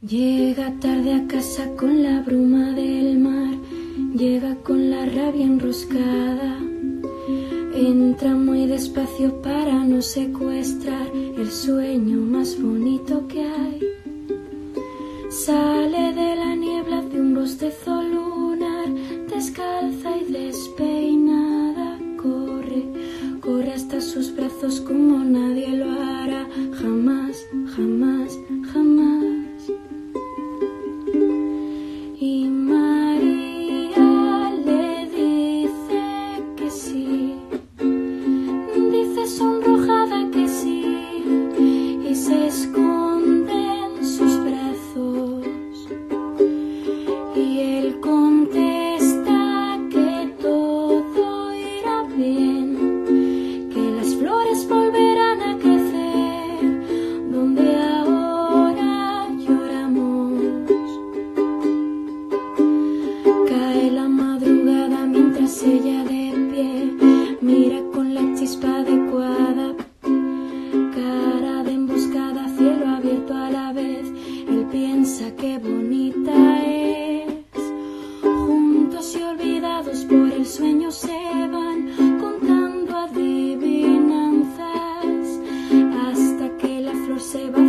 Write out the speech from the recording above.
Llega tarde a casa con la bruma del mar, llega con la rabia enroscada. Entra muy despacio para no secuestrar el sueño más bonito que hay. Sale de la niebla de un bostezo lunar, descalza y despeinada, corre, corre hasta sus brazos como nadie sueños se van contando adivinanzas hasta que la flor se va.